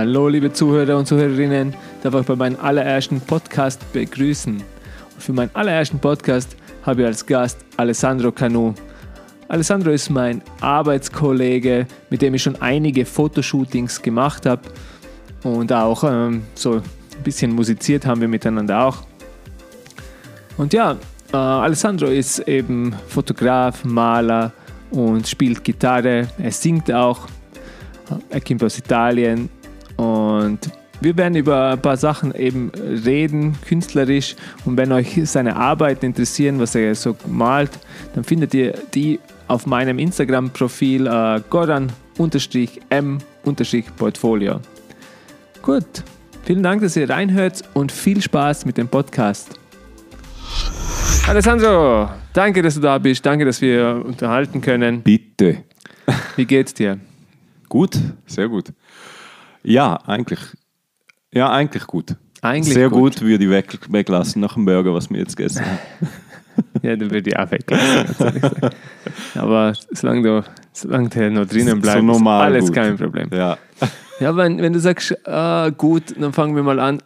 Hallo, liebe Zuhörer und Zuhörerinnen, darf ich bei meinem allerersten Podcast begrüßen. Und für meinen allerersten Podcast habe ich als Gast Alessandro Canu. Alessandro ist mein Arbeitskollege, mit dem ich schon einige Fotoshootings gemacht habe und auch ähm, so ein bisschen musiziert haben wir miteinander auch. Und ja, äh, Alessandro ist eben Fotograf, Maler und spielt Gitarre. Er singt auch. Er kommt aus Italien und wir werden über ein paar Sachen eben reden, künstlerisch. Und wenn euch seine Arbeiten interessieren, was er so malt, dann findet ihr die auf meinem Instagram-Profil äh, goran-m-portfolio. Gut, vielen Dank, dass ihr reinhört und viel Spaß mit dem Podcast. Alessandro, danke, dass du da bist. Danke, dass wir unterhalten können. Bitte. Wie geht's dir? Gut, sehr gut. Ja, eigentlich. Ja, eigentlich gut. Eigentlich sehr gut. gut, würde ich weg, weglassen nach dem Burger, was wir jetzt gegessen haben. Ja, dann würde ich auch weglassen. Aber solange, du, solange der noch drinnen So bleibt, ist alles gut. kein Problem. Ja. Ja, wenn, wenn du sagst, ah, gut, dann fangen wir mal an.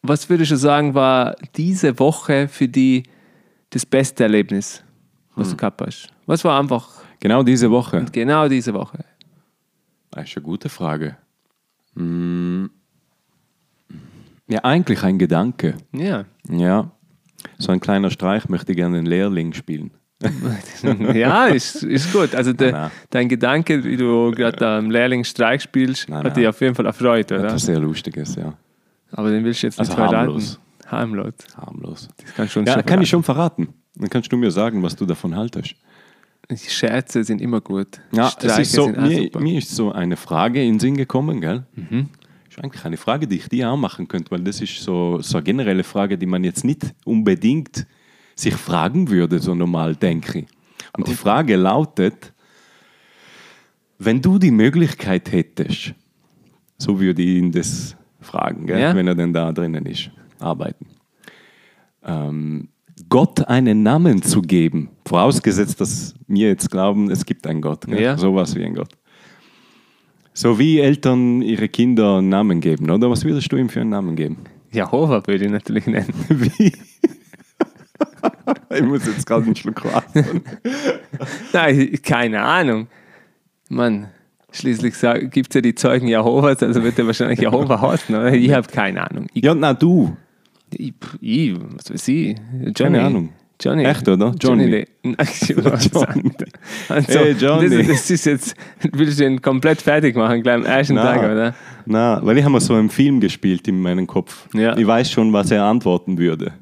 Was würdest du sagen, war diese Woche für dich das beste Erlebnis, was Hm. du gehabt hast? Was war einfach Genau diese Woche. genau diese Woche? Das ist eine gute Frage. Hm. Ja, eigentlich ein Gedanke. Ja. Ja. So ein kleiner Streich möchte ich gerne den Lehrling spielen. ja, ist, ist gut. Also de, Nein. dein Gedanke, wie du gerade am Lehrlingsstreik spielst, Nein, hat nein. dich auf jeden Fall erfreut, oder? Etwas sehr Lustiges, ja. Aber den willst du jetzt nicht Also verraten. harmlos. Harmlos. Harmlos. Das kannst du uns Ja, schon kann ich schon verraten. Dann kannst du mir sagen, was du davon haltest. Die Scherze sind immer gut. Ja, es Streiche ist so, mir, mir ist so eine Frage in den Sinn gekommen, gell? Mhm. ist eigentlich eine Frage, die ich dir auch machen könnte, weil das ist so, so eine generelle Frage, die man jetzt nicht unbedingt sich fragen würde, so normal, denke ich. Und die Frage lautet, wenn du die Möglichkeit hättest, so würde ich ihn das fragen, gell? Ja. wenn er denn da drinnen ist, arbeiten, ähm, Gott einen Namen zu geben, vorausgesetzt, dass wir jetzt glauben, es gibt einen Gott, gell? Ja. sowas wie ein Gott. So wie Eltern ihre Kinder einen Namen geben, oder? Was würdest du ihm für einen Namen geben? Jehova würde ich natürlich nennen. Wie? ich muss jetzt gerade einen Schluck Wasser. Nein, keine Ahnung. Mann, schließlich gibt es ja die Zeugen Jehovas, also wird er wahrscheinlich Jehova heißen, oder? Ich habe keine Ahnung. Ich, Ja, na du. Ich, ich, was weiß ich? Johnny. Keine Ahnung. Johnny. Echt, oder? Johnny. Johnny. Nein, Johnny. Also, Hey, Johnny. Das, das ist jetzt, willst du ihn komplett fertig machen, gleich am ersten Na. Tag, oder? Na, weil ich habe so einen Film gespielt in meinem Kopf. Ja. Ich weiß schon, was er antworten würde.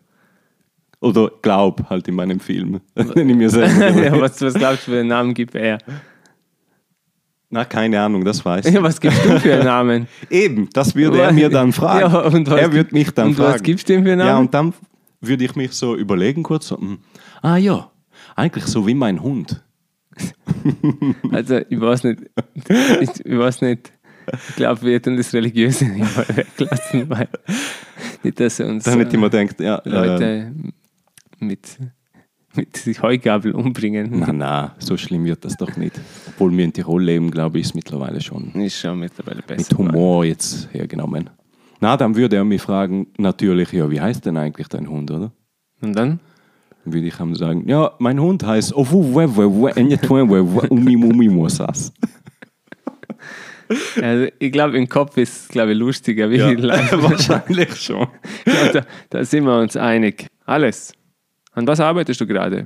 Oder glaub halt in meinem Film. Wenn ich mir selber ja, was, was glaubst du, für einen Namen gibt er? Na, keine Ahnung, das weiß ich. Ja, was gibst du für einen Namen? Eben, das würde er mir dann fragen. Ja, und was er gibt- würde mich dann und fragen. was gibst du ihm für einen Ja, Namen? und dann würde ich mich so überlegen kurz, so, hm, ah ja, eigentlich so wie mein Hund. Also, ich weiß nicht. Ich, ich weiß nicht. Ich glaube, wir hätten das Religiöse nicht mal weglassen, weil nicht, dass uns Dann hätte ich mir gedacht, ja, äh, äh, Leute mit, mit Heugabel umbringen. na, na, so schlimm wird das doch nicht. Obwohl wir in Tirol leben, glaube ich, ist mittlerweile schon Ist schon mittlerweile besser. mit Humor jetzt hergenommen. Na, dann würde er mich fragen, natürlich, ja, wie heißt denn eigentlich dein Hund, oder? Und dann? Dann würde ich ihm sagen, ja, mein Hund heißt Umimumimosas. Also, ich glaube, im Kopf ist es glaube ich, lustiger, wie Ja, wahrscheinlich schon. Ja, da, da sind wir uns einig. Alles. An was arbeitest du gerade?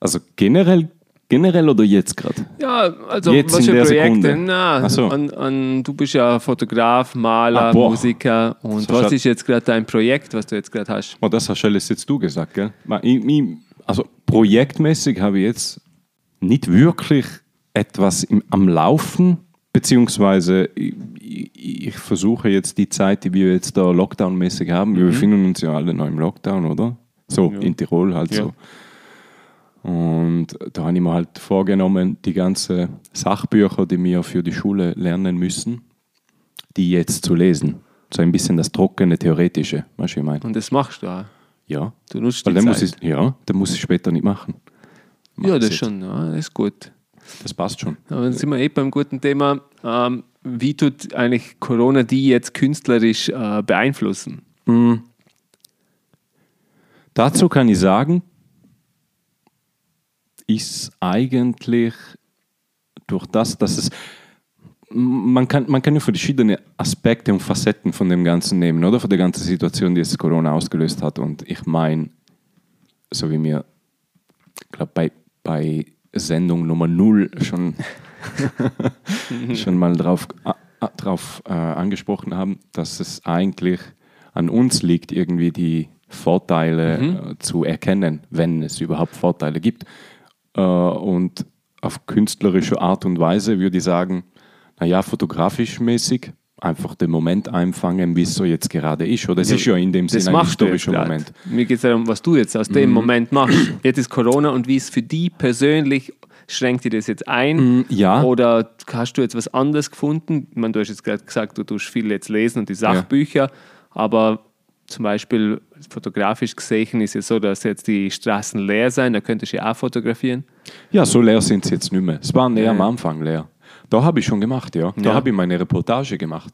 Also generell, generell oder jetzt gerade? Ja, also Jetzt was für Projekte? Na, so. an, an, du bist ja Fotograf, Maler, Ah. Musiker. Und So was ist jetzt gerade dein Projekt, was du jetzt gerade hast? Oh, das hast alles jetzt du gesagt, gell? Also projektmäßig habe ich jetzt nicht wirklich etwas im, am Laufen, beziehungsweise ich, ich, ich versuche jetzt die Zeit, die wir jetzt da Lockdown-mäßig haben, wir befinden uns ja alle noch im Lockdown, oder? So, Ja. in Tirol halt Ja. so. Und da habe ich mir halt vorgenommen, die ganzen Sachbücher, die wir für die Schule lernen müssen, die jetzt zu lesen. So ein bisschen das trockene, theoretische, was ich meine. Und das machst du auch. Ja. Du nutzt Weil die dann muss Zeit. ich, ja, dann muss ich später nicht machen. Mach Ja, das jetzt. schon, ja, das ist gut. Das passt schon. Aber dann sind wir eh beim guten Thema. Ähm, wie tut eigentlich Corona die jetzt künstlerisch äh, beeinflussen? Dazu kann ich sagen, ist eigentlich durch das, dass es man kann, man kann ja verschiedene Aspekte und Facetten von dem Ganzen nehmen, oder? Von der ganzen Situation, die jetzt Corona ausgelöst hat. Und ich meine, so wie mir, ich glaube, bei, bei Sendung Nummer 0 schon, schon mal drauf, äh, drauf äh, angesprochen haben, dass es eigentlich an uns liegt, irgendwie die Vorteile Mhm. äh, zu erkennen, wenn es überhaupt Vorteile gibt. Äh, und auf künstlerische Art und Weise würde ich sagen, naja, fotografisch mäßig einfach den Moment einfangen, wie es so jetzt gerade ist. Oder es Ja, ist ja in dem Sinne ein historischer. Moment. Mir geht es darum, was du jetzt aus Mhm. dem Moment machst. Jetzt ist Corona und wie es für die persönlich schränkt dir das jetzt ein? Mm, ja. Oder hast du jetzt was anderes gefunden? Ich meine, du hast jetzt gerade gesagt, du tust viel jetzt lesen und die Sachbücher, aber zum Beispiel fotografisch gesehen ist es so, dass jetzt die Straßen leer sind, da könntest du ja auch fotografieren. Ja, so leer sind sie jetzt nicht mehr. Es waren eher Ja. am Anfang leer. Da habe ich schon gemacht, ja. Da Ja. habe ich meine Reportage gemacht.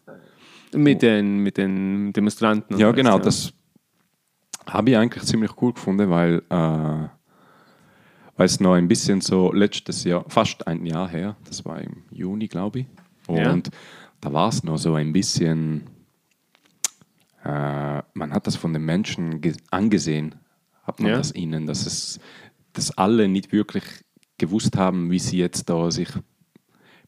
Mit den, mit den Demonstranten. Ja, genau. Das habe ich eigentlich ziemlich cool gefunden, weil, äh, es noch ein bisschen so letztes Jahr, fast ein Jahr her, das war im Juni, glaube ich. Ja. Und da war es noch so ein bisschen, äh, man hat das von den Menschen ge- angesehen, hat man Ja. das ihnen, dass es, dass alle nicht wirklich gewusst haben, wie sie jetzt da sich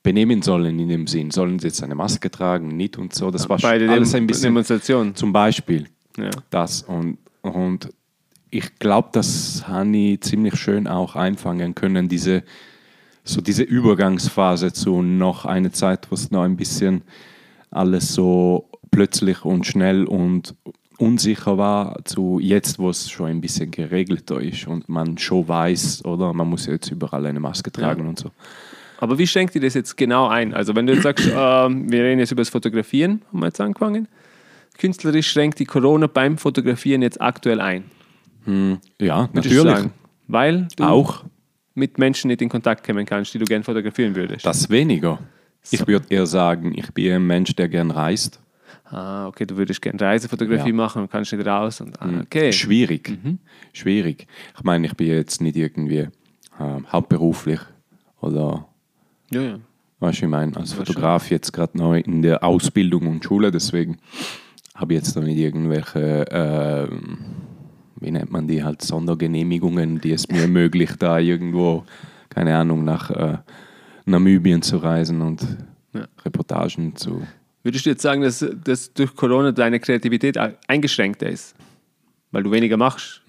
benehmen sollen in dem Sinn. Sollen sie jetzt eine Maske tragen, nicht und so. Das war Bei der alles ein bisschen Demonstration. zum Beispiel Ja. das. Und, und ich glaube, das habe ich ziemlich schön auch einfangen können, diese, so diese Übergangsphase zu noch eine Zeit, wo es noch ein bisschen alles so plötzlich und schnell und unsicher war, zu jetzt, wo es schon ein bisschen geregelter ist und man schon weiß, oder man muss jetzt überall eine Maske tragen und so. Aber wie schränkt dir das jetzt genau ein? Also wenn du jetzt sagst, ähm, wir reden jetzt über das Fotografieren, haben wir jetzt angefangen. Künstlerisch schränkt die Corona beim Fotografieren jetzt aktuell ein. Ja, würdest du natürlich. sagen. Weil du Auch mit Menschen nicht in Kontakt kommen kannst, die du gerne fotografieren würdest. das weniger. Ich würde eher sagen, ich bin ein Mensch, der gern reist. Ah, okay, du würdest gerne Reisefotografie Ja. machen und kannst nicht raus. Und, ah, okay. Schwierig. Schwierig. Ich meine, ich bin jetzt nicht irgendwie ähm, hauptberuflich oder, Ja, ja. weißt du, ich meine, als Fotograf jetzt gerade neu in der Ausbildung und Schule, deswegen habe ich jetzt noch nicht irgendwelche, ähm, wie nennt man die, halt Sondergenehmigungen, die es mir ermöglicht, da irgendwo, keine Ahnung, nach äh, Namibien zu reisen und Ja. Reportagen zu. Würdest du jetzt sagen, dass, dass durch Corona deine Kreativität eingeschränkter ist? Weil du weniger machst?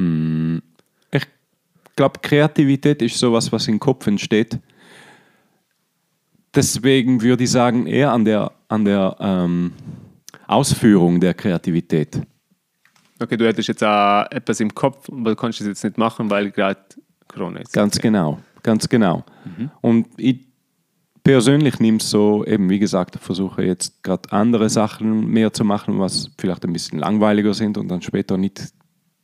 Ich glaube, Kreativität ist sowas, was im Kopf entsteht. Deswegen würde ich sagen, eher an der, an der ähm, Ausführung der Kreativität. Okay, du hättest jetzt auch etwas im Kopf, aber du kannst es jetzt nicht machen, weil gerade Corona ist. Ganz okay. genau, ganz genau. Und ich persönlich nehme es so, eben wie gesagt, versuche jetzt gerade andere Sachen mehr zu machen, was vielleicht ein bisschen langweiliger sind und dann später nicht,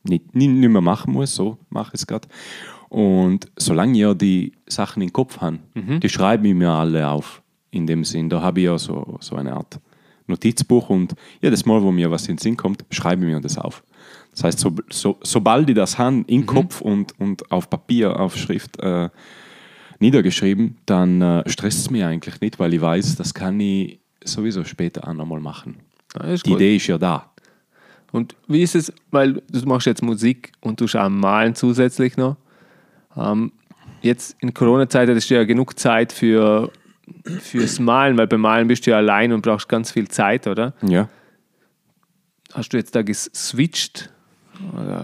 nicht, nicht, nicht mehr machen muss. So mache ich es gerade. Und solange ihr die Sachen im Kopf habt, die schreibe ich mir alle auf. In dem Sinn, da habe ich ja so, so eine Art Notizbuch und jedes Mal, wo mir was in den Sinn kommt, schreibe ich mir das auf. Das heißt, so, so, sobald ich das habe, im Kopf und, und auf Papier, auf Schrift äh, niedergeschrieben, dann äh, stresst es mich eigentlich nicht, weil ich weiß, das kann ich sowieso später auch nochmal machen. Ist Die gut. Idee ist ja da. Und wie ist es, weil du machst jetzt Musik und du auch malen zusätzlich noch. Ähm, jetzt in Corona-Zeit hattest du ja genug Zeit für, fürs Malen, weil beim Malen bist du ja allein und brauchst ganz viel Zeit, oder? Ja. Hast du jetzt da geswitcht?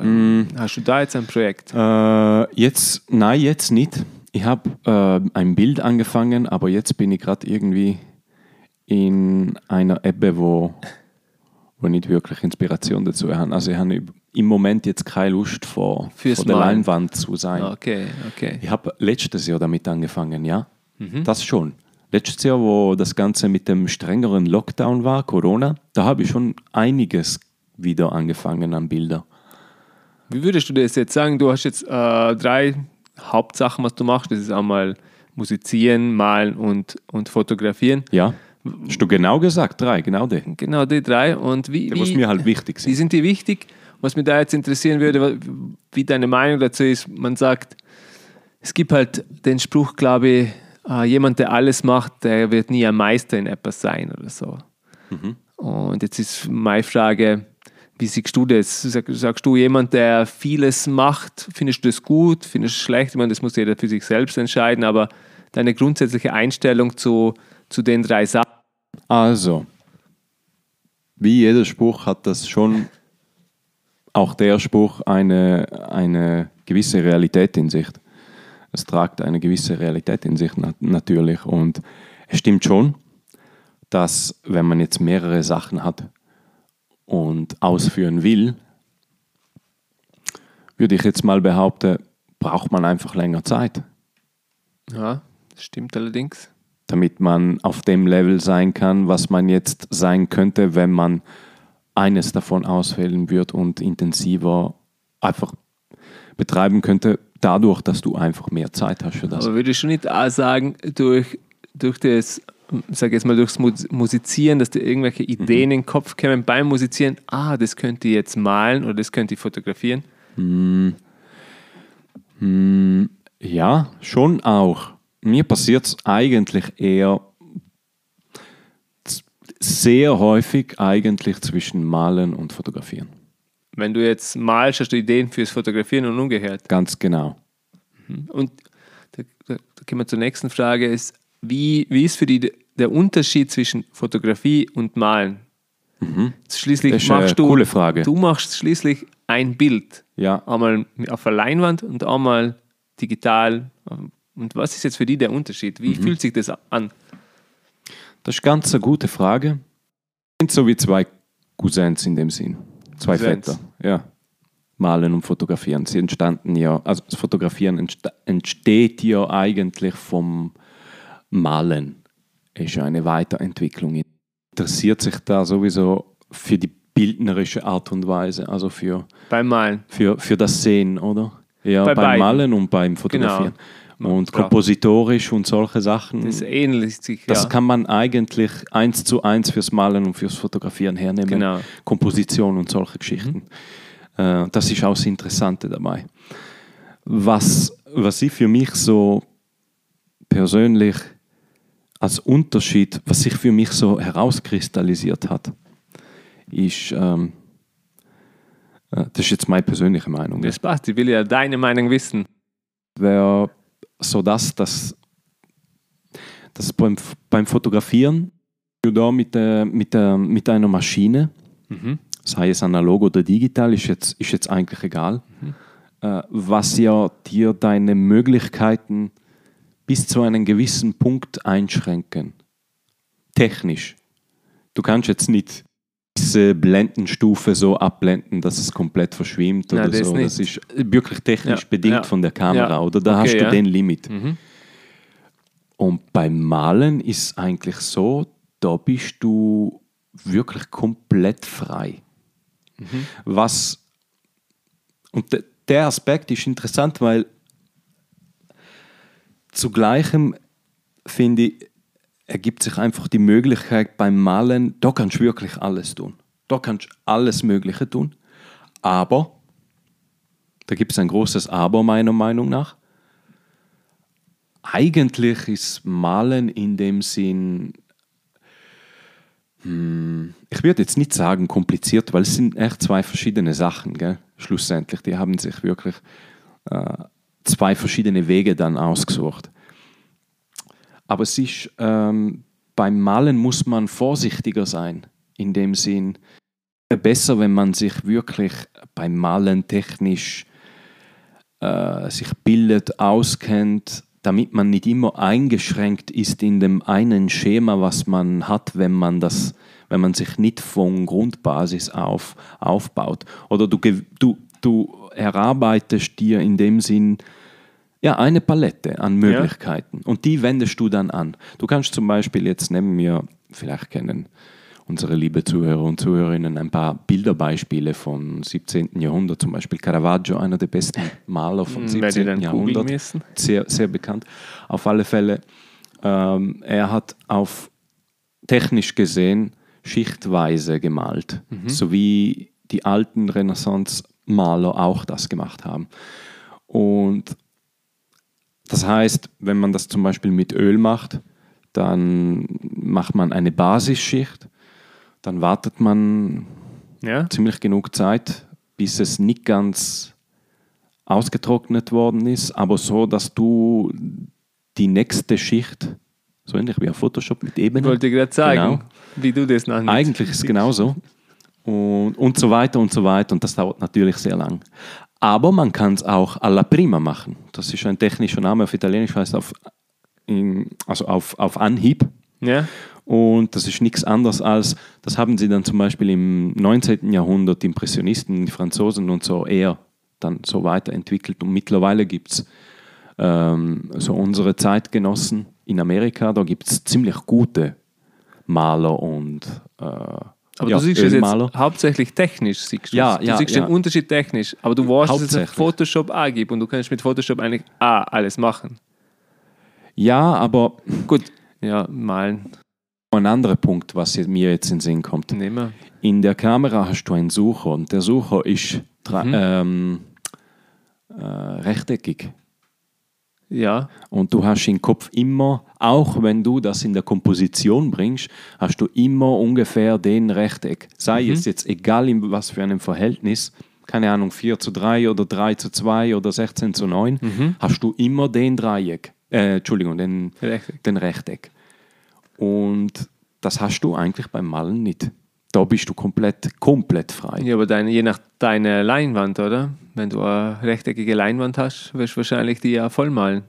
Mm. Hast du da jetzt ein Projekt? Äh, jetzt, nein, jetzt nicht. Ich habe äh, ein Bild angefangen, aber jetzt bin ich gerade irgendwie in einer Ebbe, wo, wo ich nicht wirklich Inspiration dazu habe. Also ich habe im Moment jetzt keine Lust vor, vor der. Leinwand zu sein. Okay, okay. Ich habe letztes Jahr damit angefangen, ja. Das schon. Letztes Jahr, wo das Ganze mit dem strengeren Lockdown war, Corona, da habe ich schon einiges wieder angefangen an Bilder. Wie würdest du das jetzt sagen? Du hast jetzt äh, drei Hauptsachen, was du machst. Das ist einmal musizieren, malen und, und fotografieren. Ja. Hast du genau gesagt, drei, genau die. Genau die drei. Und wie, Was wie, mir halt wichtig wie ist. sind die wichtig? Was mich da jetzt interessieren würde, wie deine Meinung dazu ist, man sagt, es gibt halt den Spruch, glaube ich, äh, jemand, der alles macht, der wird nie ein Meister in etwas sein oder so. Und jetzt ist meine Frage, wie siehst du das? Sag, sagst du, jemand, der vieles macht, findest du das gut, findest du es schlecht? Ich meine, das muss jeder für sich selbst entscheiden, aber deine grundsätzliche Einstellung zu, zu den drei Sachen. Also, wie jeder Spruch hat das schon, auch der Spruch, eine, eine gewisse Realität in sich. Es tragt eine gewisse Realität in sich nat natürlich. Und es stimmt schon, dass wenn man jetzt mehrere Sachen hat und ausführen will, würde ich jetzt mal behaupten, braucht man einfach länger Zeit. Ja, das stimmt allerdings. damit man auf dem Level sein kann, was man jetzt sein könnte, wenn man eines davon auswählen würde und intensiver einfach betreiben könnte, dadurch, dass du einfach mehr Zeit hast für das. Aber würde ich schon nicht auch sagen, durch, durch das, sag jetzt mal, durchs Mu- Musizieren, dass dir irgendwelche Ideen in den Kopf kämen beim Musizieren, ah, das könnte ich jetzt malen oder das könnte ich fotografieren. Ja, schon auch. Mir passiert es eigentlich eher sehr häufig eigentlich zwischen Malen und Fotografieren. Wenn du jetzt malst, hast du Ideen fürs Fotografieren und umgekehrt. Ganz genau. Und da, da, da kommen wir zur nächsten Frage, ist, wie, wie ist für dich der Unterschied zwischen Fotografie und Malen? Schließlich Mhm. Das ist eine machst du, coole Frage. du machst schließlich ein Bild. Ja, einmal auf der Leinwand und einmal digital. Und was ist jetzt für dich der Unterschied? Mhm. Wie fühlt sich das an? Das ist ganz eine gute Frage. Sind so wie zwei Cousins in dem Sinn. Zwei Cousins. Väter. Ja. Malen und Fotografieren. Sie entstanden ja, also das Fotografieren entsteht ja eigentlich vom Malen. Ist ja eine Weiterentwicklung. Interessiert sich da sowieso für die bildnerische Art und Weise, also für, Beim Malen. für, für das Sehen, oder? Ja, Bei beim beiden. Malen und beim Fotografieren. Genau. Und Klar. kompositorisch und solche Sachen. Das ähnelt sich. Das ja. kann man eigentlich eins zu eins fürs Malen und fürs Fotografieren hernehmen. Genau. Komposition und solche Geschichten. Äh, das ist auch das Interessante dabei. Was, was ich für mich so persönlich als Unterschied, was sich für mich so herauskristallisiert hat, ist, ähm, äh, das ist jetzt meine persönliche Meinung, Das passt. Ich will ja deine Meinung wissen. wäre so das, dass, dass beim, beim Fotografieren du da mit, der, mit, der, mit einer Maschine, sei es analog oder digital, ist jetzt, ist jetzt eigentlich egal, äh, was ja dir deine Möglichkeiten bis zu einem gewissen Punkt einschränken. Technisch. Du kannst jetzt nicht diese Blendenstufe so abblenden, dass es komplett verschwimmt Nein, oder das so. nicht. Das ist wirklich technisch Ja, bedingt ja. von der Kamera, Ja. oder? Da Okay, hast du den Limit. Mhm. Und beim Malen ist es eigentlich so, da bist du wirklich komplett frei. Was und de, der Aspekt ist interessant, weil zugleichem finde ich, ergibt sich einfach die Möglichkeit beim Malen, da kannst du wirklich alles tun. Da kannst du alles Mögliche tun. Aber, da gibt es ein großes Aber meiner Meinung nach, eigentlich ist Malen in dem Sinn, hm, ich würde jetzt nicht sagen kompliziert, weil es sind echt zwei verschiedene Sachen, gell? schlussendlich. Die haben sich wirklich äh, zwei verschiedene Wege dann ausgesucht. Aber es ist, ähm, beim Malen muss man vorsichtiger sein, in dem Sinn, besser, wenn man sich wirklich beim Malen technisch äh, sich bildet, auskennt, damit man nicht immer eingeschränkt ist in dem einen Schema, was man hat, wenn man das, wenn man sich nicht von Grundbasis auf aufbaut. Oder du, du, du erarbeitest dir in dem Sinn ja, eine Palette an Möglichkeiten und die wendest du dann an. Du kannst zum Beispiel jetzt nehmen wir, vielleicht kennen unsere liebe Zuhörer und Zuhörerinnen ein paar Bilderbeispiele vom 17. Jahrhundert, zum Beispiel Caravaggio, einer der besten Maler vom Hm, werde ich 17. dann googeln Jahrhundert, sehr, sehr bekannt. Auf alle Fälle, ähm, er hat auf technisch gesehen schichtweise gemalt, so wie die alten Renaissance-Maler auch das gemacht haben. Und das heißt, wenn man das zum Beispiel mit Öl macht, dann macht man eine Basisschicht, dann wartet man Ja? ziemlich genug Zeit, bis es nicht ganz ausgetrocknet worden ist, aber so, dass du die nächste Schicht, so ähnlich wie auf Photoshop mit Ich Ebenen, wollte gerade zeigen, Genau. wie du das nennst. eigentlich ist es genauso. Und, und so weiter und so weiter. Und das dauert natürlich sehr lang. Aber man kann es auch alla prima machen. Das ist ein technischer Name auf Italienisch, heißt auf, in, also auf, auf Anhieb. Ja? Und das ist nichts anderes als, das haben sie dann zum Beispiel im 19. Jahrhundert, die Impressionisten, die Franzosen und so eher dann so weiterentwickelt. Und mittlerweile gibt es ähm, so unsere Zeitgenossen in Amerika, da gibt es ziemlich gute Maler und äh, Aber ja, du siehst es jetzt hauptsächlich technisch. Siehst du Ja, du ja, siehst ja. den Unterschied technisch. Aber du weißt, dass es Hauptsächlich. Photoshop angibt und du kannst mit Photoshop eigentlich ah, alles machen. Ja, aber Gut, ja, malen. ein anderer Punkt, was jetzt- mir jetzt in den Sinn kommt. Nehmen. In der Kamera hast du einen Sucher und der Sucher ist Mhm. ähm, äh, rechteckig. Ja, Und du hast im Kopf immer, auch wenn du das in der Komposition bringst, hast du immer ungefähr den Rechteck. Sei Mhm. es jetzt egal in was für einem Verhältnis, keine Ahnung, 4 zu 3 oder 3 zu 2 oder 16 zu 9, Mhm. hast du immer den Dreieck, äh, Entschuldigung, den, Rechteck. den Rechteck. Und das hast du eigentlich beim Malen nicht. Da bist du komplett, komplett frei. Ja, aber deine, je nach deiner Leinwand, oder? Wenn du eine rechteckige Leinwand hast, wirst du wahrscheinlich die ja vollmalen.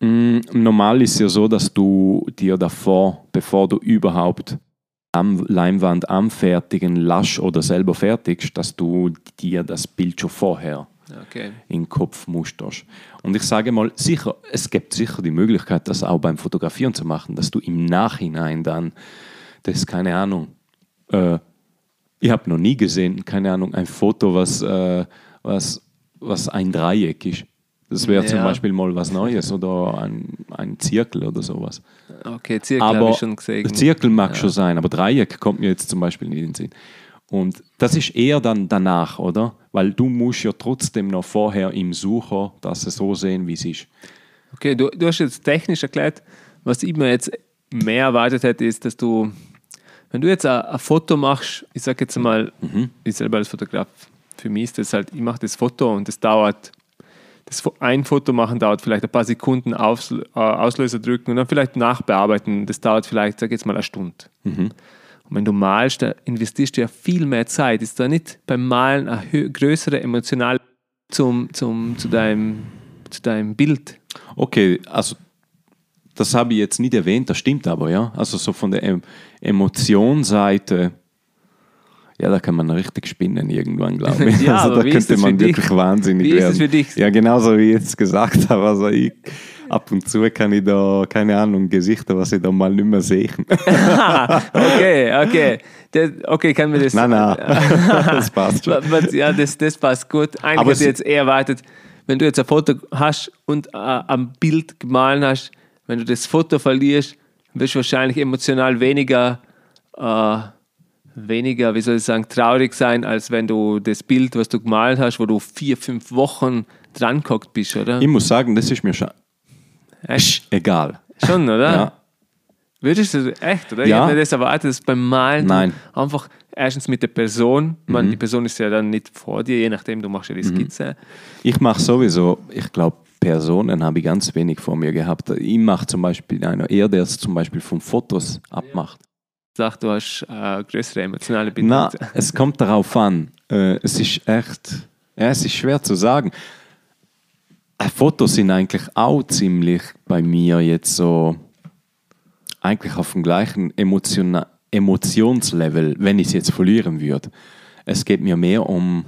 Mm, Normal ist ja so, dass du dir davor, bevor du überhaupt am Leinwand anfertigen lasch oder selber fertigst, dass du dir das Bild schon vorher Okay. in den Kopf musterst. Und ich sage mal, sicher, es gibt sicher die Möglichkeit, das auch beim Fotografieren zu machen, dass du im Nachhinein dann, das ist keine Ahnung, äh, ich habe noch nie gesehen, keine Ahnung, ein Foto, was, äh, was, was ein Dreieck ist. Das wäre zum Ja. Beispiel mal was Neues oder ein, ein Zirkel oder sowas. Okay, Zirkel habe ich schon gesehen. Zirkel mag schon sein, aber Dreieck kommt mir jetzt zum Beispiel nicht in den Sinn. Und das ist eher dann danach, oder? Weil du musst ja trotzdem noch vorher im Sucher das so sehen, wie es ist. Okay, du, du hast jetzt technisch erklärt, was ich mir jetzt mehr erwartet hätte, ist, dass du, wenn du jetzt ein, ein Foto machst, ich sage jetzt mal, Mhm. ich selber als Fotograf, für mich ist das halt, ich mache das Foto und das dauert, das ein Foto machen dauert vielleicht ein paar Sekunden Aufs, äh, Auslöser drücken und dann vielleicht nachbearbeiten, das dauert vielleicht, sag jetzt mal, eine Stunde. Mhm. Und wenn du malst, da investierst du ja viel mehr Zeit. Ist da nicht beim Malen eine größere emotionale zum, zum, zu, deinem, zu deinem Bild? Okay, also das habe ich jetzt nicht erwähnt, das stimmt aber, ja. Also so von der em Emotionsseite, ja, da kann man richtig spinnen irgendwann, glaube ich. Ja, also da ist könnte man für dich? wirklich wahnsinnig Wie ist werden. das für dich? Ja, genauso wie ich jetzt gesagt habe. Also ich, ab und zu kann ich da, keine Ahnung, Gesichter, was ich da mal nicht mehr sehe. okay, okay. Das, okay, kann mir das. nein, nein, das passt schon. Ja, das, das passt gut. Eigentlich Aber hätte ich jetzt eher erwartet, wenn du jetzt ein Foto hast und äh, am Bild gemahlen hast, wenn du das Foto verlierst, wirst du wahrscheinlich emotional weniger, äh, weniger, wie soll ich sagen, traurig sein, als wenn du das Bild, was du gemalt hast, wo du vier, fünf Wochen dran gehockt bist, oder? Ich muss sagen, das ist mir schon Echt? egal. Schon, oder? Ja. Würdest du echt, oder? Ich Ja. habe mir das erwartet, dass beim Malen Nein. Mhm. einfach erstens mit der Person, man, die Person ist ja dann nicht vor dir, je nachdem, du machst ja die Skizze. Ich mache sowieso, ich glaube, Personen habe ich ganz wenig vor mir gehabt. Ich mache zum Beispiel einer eher, der es zum Beispiel von Fotos abmacht. Sag, du hast äh, größere emotionale Bindung. Na, es kommt darauf an. Äh, es ist echt, ja, es ist schwer zu sagen. Äh, Fotos sind eigentlich auch ziemlich bei mir jetzt so, eigentlich auf dem gleichen Emotiona Emotionslevel, wenn ich es jetzt verlieren würde. Es geht mir mehr um,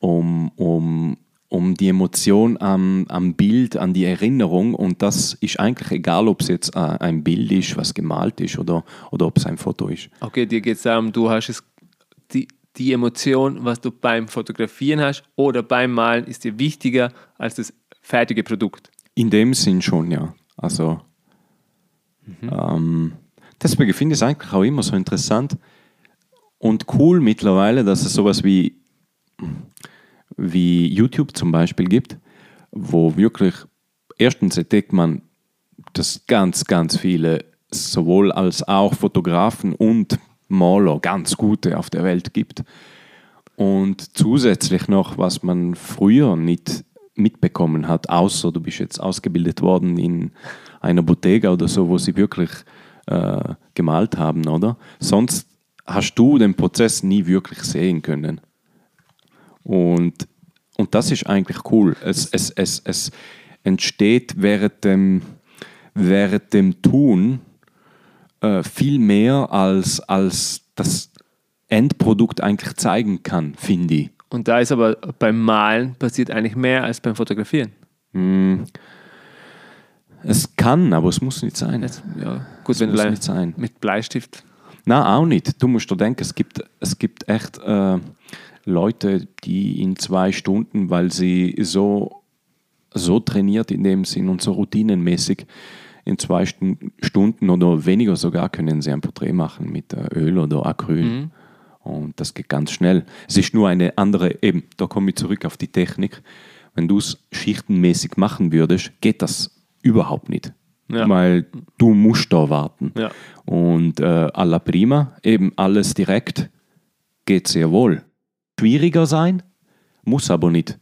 um, um um die Emotion am, am Bild, an die Erinnerung. Und das ist eigentlich egal, ob es jetzt äh, ein Bild ist, was gemalt ist oder, oder ob es ein Foto ist. Okay, dir geht es darum, du hast es, die, die Emotion, was du beim Fotografieren hast oder beim Malen, ist dir wichtiger als das fertige Produkt. In dem Sinn schon, ja. Also, ähm, deswegen finde ich es eigentlich auch immer so interessant und cool mittlerweile, dass es sowas wie, wie YouTube zum Beispiel gibt, wo wirklich erstens entdeckt man, dass ganz, ganz viele sowohl als auch Fotografen und Maler ganz gute auf der Welt gibt. Und zusätzlich noch, was man früher nicht mitbekommen hat, außer du bist jetzt ausgebildet worden in einer Bottega oder so, wo sie wirklich äh, gemalt haben, oder? Sonst hast du den Prozess nie wirklich sehen können. Und, und das ist eigentlich cool. Es, es, es, es entsteht während dem, während dem Tun äh, viel mehr, als, als das Endprodukt eigentlich zeigen kann, finde ich. Und da ist aber beim Malen passiert eigentlich mehr als beim Fotografieren. Es kann, aber es muss nicht sein. Jetzt, ja, gut, Es wenn du muss le- nicht sein. mit Bleistift. Nein, auch nicht. Du musst dir denken, es gibt, es gibt echt äh, Leute, die in zwei Stunden, weil sie so, so trainiert in dem Sinn und so routinenmäßig, in zwei Stu- Stunden oder weniger sogar können sie ein Porträt machen mit äh, Öl oder Acryl. Und das geht ganz schnell. Es ist nur eine andere, eben, da komme ich zurück auf die Technik. Wenn du es schichtenmäßig machen würdest, geht das überhaupt nicht. Ja. Weil du musst da warten. Ja. Und äh, alla prima, eben alles direkt, geht sehr wohl. Schwieriger sein, muss aber nicht.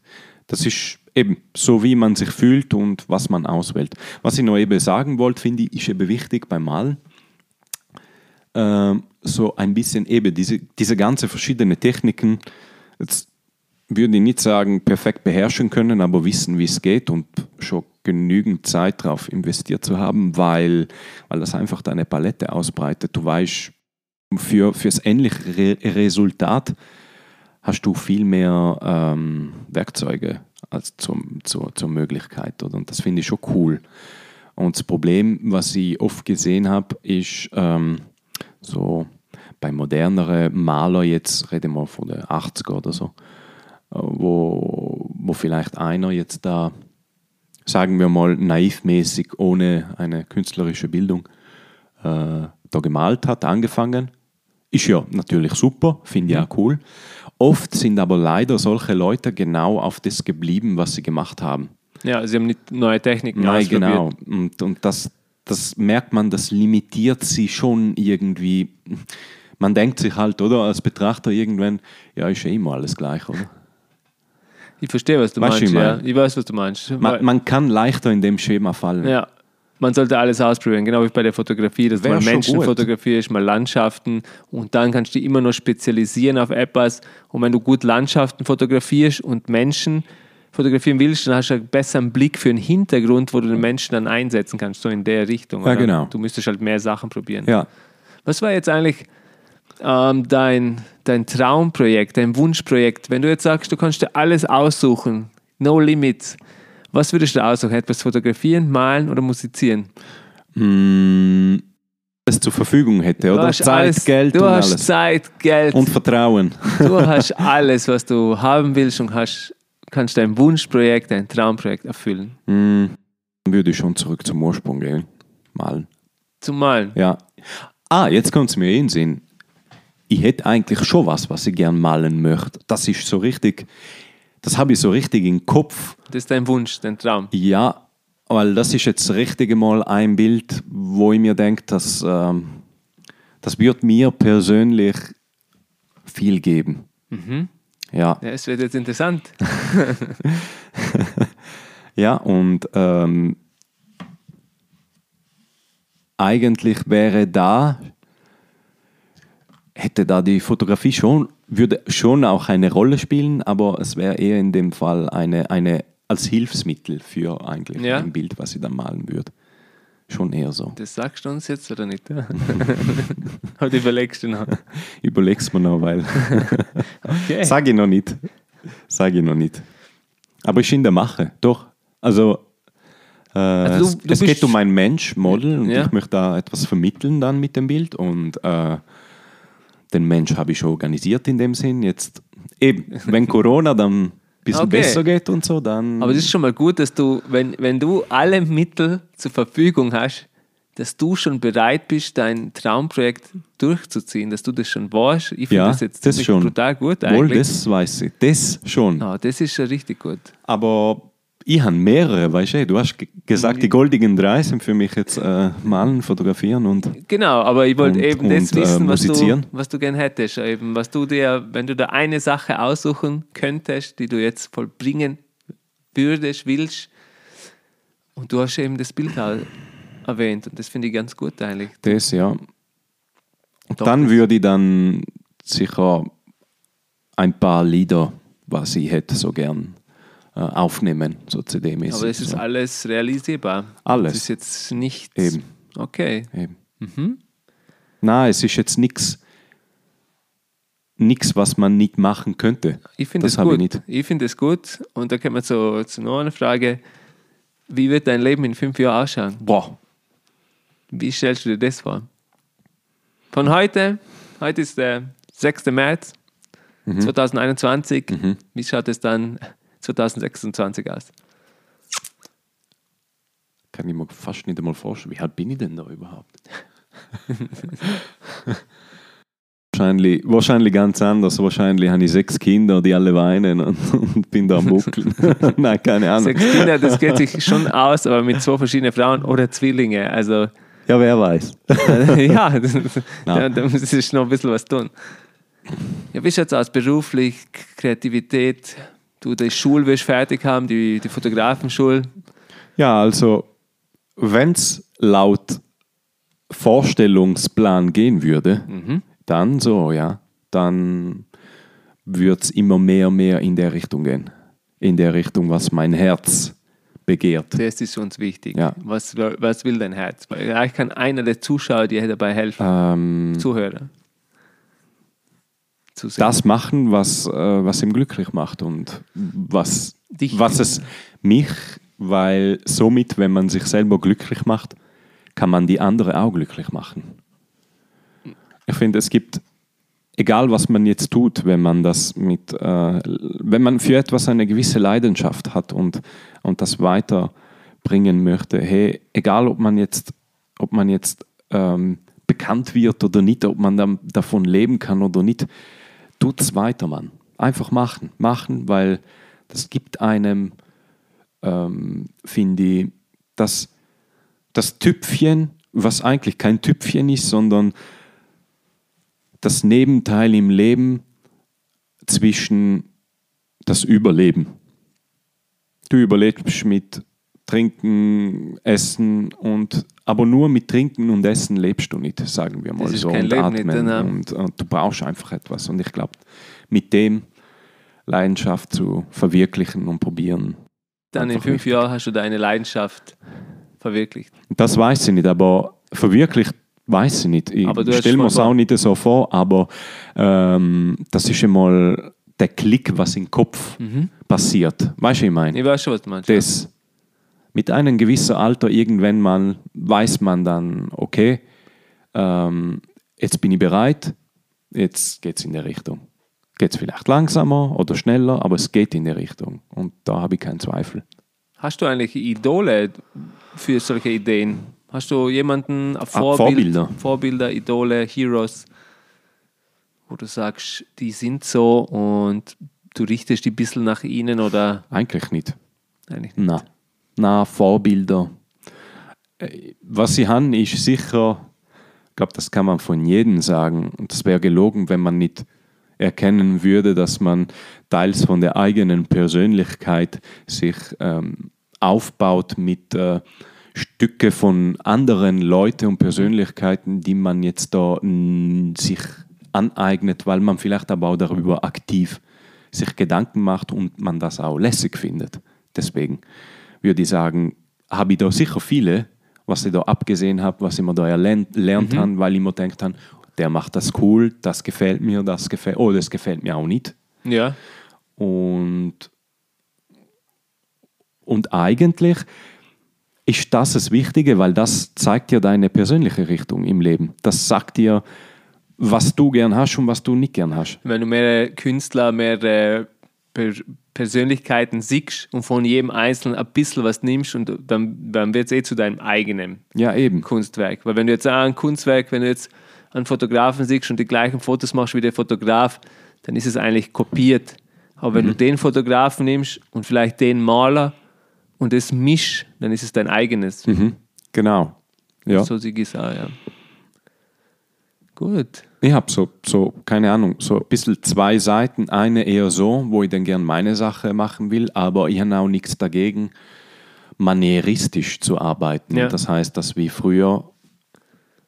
Das ist eben so, wie man sich fühlt und was man auswählt. Was ich noch eben sagen wollte, finde ich, ist eben wichtig beim Malen. Ähm, so ein bisschen eben diese, diese ganze verschiedene Techniken, jetzt würde ich nicht sagen, perfekt beherrschen können, aber wissen, wie es geht und schon genügend Zeit darauf investiert zu haben, weil, weil das einfach deine Palette ausbreitet. Du weißt, für, fürs ähnliche Re Resultat hast du viel mehr ähm, Werkzeuge als zum, zur, zur Möglichkeit. Oder? Und das finde ich schon cool. Und das Problem, was ich oft gesehen habe, ist ähm, so bei moderneren Maler, jetzt reden wir von den 80er oder so, äh, wo, wo vielleicht einer jetzt da, sagen wir mal, naivmäßig, ohne eine künstlerische Bildung, äh, da gemalt hat, angefangen. Ist ja natürlich super, finde ich auch cool. Oft sind aber leider solche Leute genau auf das geblieben, was sie gemacht haben. Ja, sie haben nicht neue Techniken Nein, ausprobiert. genau. Und, und das, das merkt man, das limitiert sie schon irgendwie. Man denkt sich halt, oder, als Betrachter irgendwann, ja, ist ja immer alles gleich, oder? Ich verstehe, was du Weißt meinst. ich Ja. mein? Ich weiß, was du meinst. Man, man kann leichter in dem Schema fallen. Ja, man sollte alles ausprobieren, genau wie bei der Fotografie, dass Wär schon Menschen fotografierst, mal Landschaften und dann kannst du dich immer noch spezialisieren auf etwas. Und wenn du gut Landschaften fotografierst und Menschen fotografieren willst, dann hast du einen besseren Blick für einen Hintergrund, wo du den Menschen dann einsetzen kannst, so in der Richtung. Ja, oder? genau. Du müsstest halt mehr Sachen probieren. Ja. Was war jetzt eigentlich ähm, dein, dein Traumprojekt, dein Wunschprojekt? Wenn du jetzt sagst, du kannst dir alles aussuchen, no limits, was würdest du aussuchen? Etwas fotografieren, malen oder musizieren? Mm, es zur Verfügung hätte, Du oder? Zeit, alles, Geld du und hast alles. Zeit, Geld, Und Vertrauen. du hast alles, was du haben willst und hast, kannst dein Wunschprojekt, dein Traumprojekt erfüllen. Mm, dann würde ich schon zurück zum Ursprung gehen. Malen. Zum Malen. Ja. Ah, jetzt kommt es mir in den Sinn. Ich hätte eigentlich schon was, was ich gern malen möchte. Das ist so richtig, das habe ich so richtig im Kopf. Das ist dein Wunsch, dein Traum. Ja, weil das ist jetzt das richtige Mal ein Bild, wo ich mir denke, dass ähm, das wird mir persönlich viel geben. Ja, Ja, es wird jetzt interessant. ja, und ähm, eigentlich wäre da, hätte da die Fotografie schon, würde schon auch eine Rolle spielen, aber es wäre eher in dem Fall eine, eine als Hilfsmittel für eigentlich Ja. ein Bild, was ich dann malen würde. Schon eher so. Das sagst du uns jetzt oder nicht? Oder überlegst du noch? Überleg's mir noch, weil. Okay. Sag ich noch nicht. Sag ich noch nicht. Aber ich in der Mache, doch. Also, äh, Also du- es, du es bist- geht um ein Mensch, Model, und Ja. ich möchte da etwas vermitteln dann mit dem Bild. Und äh, den Mensch habe ich schon organisiert in dem Sinn. Jetzt eben, wenn Corona dann ein bisschen Okay. besser geht und so, dann. Aber das ist schon mal gut, dass du, wenn, wenn du alle Mittel zur Verfügung hast, dass du schon bereit bist, dein Traumprojekt durchzuziehen, dass du das schon weißt. Ich finde ja, das jetzt das schon. brutal gut Wohl, eigentlich. das weiß ich. Das schon. Ah, das ist schon richtig gut. Aber ich habe mehrere, weißt du, du hast ge- gesagt, die goldigen drei sind für mich jetzt äh, malen, fotografieren und Genau, aber ich wollte Und- eben das und, äh, wissen, was, du, was du gern hättest. Eben, was du dir, wenn du da eine Sache aussuchen könntest, die du jetzt vollbringen würdest, willst, und du hast eben das Bild erwähnt und das finde ich ganz gut eigentlich. das, ja. Doch, Dann das- würde ich dann sicher ein paar Lieder, was ich hätte so gern aufnehmen, so CD-mäßig. Aber es ist so. alles realisierbar. Alles. Es ist jetzt nichts. Eben. Okay. Eben. Mhm. Nein, es ist jetzt nichts, nichts, was man nicht machen könnte. Ich finde Das es gut. ich. Ich finde es gut. Und da kommen wir zu, zu noch einer Frage. Wie wird dein Leben in fünf Jahren ausschauen? Boah, Wie stellst du dir das vor? Von heute, heute ist der 6. März Mhm. 2021. Wie schaut es dann 2026 aus? kann ich mir fast nicht einmal vorstellen. Wie alt bin ich denn da überhaupt? wahrscheinlich, wahrscheinlich ganz anders. Wahrscheinlich habe ich sechs Kinder, die alle weinen und, und bin da am Buckeln. Nein, keine Ahnung. Sechs Kinder, das geht sich schon aus, aber mit zwei verschiedenen Frauen oder Zwillinge. Also Ja, wer weiß. ja, das, da, da muss ich noch ein bisschen was tun. Ja, wie schaut es aus? Beruflich, Kreativität? Du, die Schule wirst fertig haben, die, die Fotografenschule. Ja, also, wenn es laut Vorstellungsplan gehen würde, dann so, ja, dann würde es immer mehr und mehr in der Richtung gehen. In der Richtung, was mein Herz begehrt. Das ist uns wichtig. Ja. Was, was will dein Herz? Vielleicht kann einer der Zuschauer dir dabei helfen, Ähm, Zuhörer. Zu sehen. das machen, was, äh, was ihm glücklich macht und was, Dich- was es mich, weil somit, wenn man sich selber glücklich macht, kann man die andere auch glücklich machen. Ich finde, es gibt, egal was man jetzt tut, wenn man das mit, äh, wenn man für etwas eine gewisse Leidenschaft hat und, und das weiterbringen möchte, hey, egal ob man jetzt, ob man jetzt ähm, bekannt wird oder nicht, ob man dann davon leben kann oder nicht, tut es weiter, Mann. Einfach machen, machen, weil das gibt einem, ähm, finde ich, das, das Tüpfchen, was eigentlich kein Tüpfchen ist, sondern das Nebenteil im Leben zwischen das Überleben. Du überlebst mit Trinken, Essen und aber nur mit Trinken und Essen lebst du nicht, sagen wir mal so. und Leben nicht, atmen genau. und, und du brauchst einfach etwas. Und ich glaube, mit dem Leidenschaft zu verwirklichen und probieren. Dann in fünf. Jahren hast du deine Leidenschaft verwirklicht. Das weiß ich nicht, aber verwirklicht weiß ich nicht. Ich stelle mir es auch nicht so vor, aber ähm, das ist einmal der Klick, was im Kopf passiert. Weißt du, was ich meine? Ich weiß schon, was du meinst. Das mit einem gewissen Alter irgendwann mal weiß man dann, okay, ähm, jetzt bin ich bereit, jetzt geht es in der Richtung. Geht es vielleicht langsamer oder schneller, aber es geht in der Richtung. Und da habe ich keinen Zweifel. Hast du eigentlich Idole für solche Ideen? Hast du jemanden, ein Vorbild, Vorbilder. Vorbilder, Idole, Heroes, wo du sagst, die sind so und du richtest die ein bisschen nach ihnen oder Eigentlich nicht. eigentlich nicht? Na, na Vorbilder. Äh, Was sie haben, ist sicher, ich glaube, das kann man von jedem sagen. Und das wäre gelogen, wenn man nicht erkennen würde, dass man teils von der eigenen Persönlichkeit sich ähm, aufbaut mit äh, Stücke von anderen Leuten und Persönlichkeiten, die man jetzt da sich aneignet, weil man vielleicht aber auch darüber aktiv sich Gedanken macht und man das auch lässig findet. Deswegen würde ich sagen, habe ich da sicher viele, was ich da abgesehen habe, was ich mir da erlernt, lernt Mhm. habe, weil ich mir denkt habe, der macht das cool, das gefällt mir, das gefällt, oh, das gefällt mir auch nicht. Ja. Und Und eigentlich ist das das Wichtige, weil das zeigt dir deine persönliche Richtung im Leben. Das sagt dir, was du gern hast und was du nicht gern hast. Wenn du mehrere Künstler, mehrere per Persönlichkeiten siehst und von jedem Einzelnen ein bisschen was nimmst und dann, dann wird es eh zu deinem eigenen Ja, eben. Kunstwerk. Weil wenn du jetzt auch ein Kunstwerk, wenn du jetzt einen Fotografen siehst und die gleichen Fotos machst wie der Fotograf, dann ist es eigentlich kopiert. Aber wenn du den Fotografen nimmst und vielleicht den Maler und das mischst, dann ist es dein eigenes. Mhm. Genau. Ja. So sehe ich es auch, ja. Gut. Ich habe so, so, keine Ahnung, so ein bisschen zwei Seiten. Eine eher so, wo ich dann gern meine Sache machen will, aber ich habe auch nichts dagegen, manieristisch zu arbeiten. Ja. Das heißt, dass wie früher,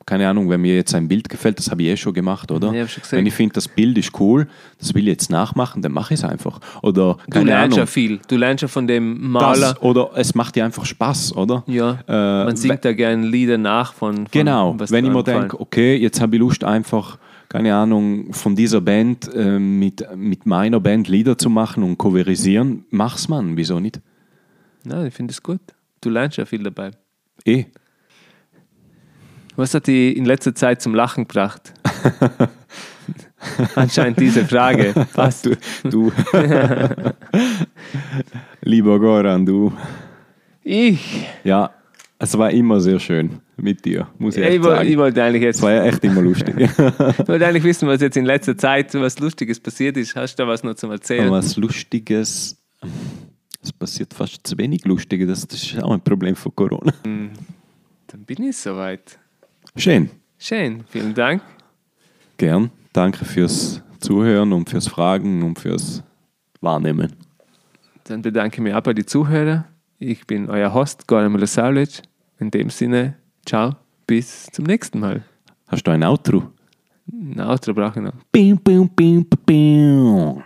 keine Ahnung, wenn mir jetzt ein Bild gefällt, das habe ich eh schon gemacht, oder? Ja, schon wenn ich finde, das Bild ist cool, das will ich jetzt nachmachen, dann mache ich es einfach. Oder, Du keine lernst ja Ahnung, viel. Du lernst ja von dem Maler. das, oder es macht dir einfach Spaß, oder? ja, Äh, man singt da gerne Lieder nach von, von Genau, wenn ich mir denke, okay, jetzt habe ich Lust einfach, keine Ahnung, von dieser Band äh, mit, mit meiner Band Lieder zu machen und coverisieren, mach's man, wieso nicht? Ja, ich finde es gut. Du lernst ja viel dabei. Eh. Was hat dich in letzter Zeit zum Lachen gebracht? Anscheinend diese Frage. Passt. Du, du. Lieber Goran, du. Ich, Ja, es war immer sehr schön mit dir, muss ich ich, echt woll- sagen. ich wollte eigentlich jetzt Es war ja echt immer lustig. ich wollte eigentlich wissen, was jetzt in letzter Zeit so was Lustiges passiert ist. Hast du da was noch zum Erzählen? Was Lustiges, es passiert fast zu wenig Lustiges, das ist auch ein Problem von Corona. Dann bin ich soweit. Schön. Schön, vielen Dank. Gern. Danke fürs Zuhören und fürs Fragen und fürs Wahrnehmen. Dann bedanke ich mich auch bei den Zuhörern. Ich bin euer Host, Goran Milosavljevic. In dem Sinne, ciao, bis zum nächsten Mal. Hast du ein Outro? Ein Outro brauche ich noch. Bim, bim, bim, bim.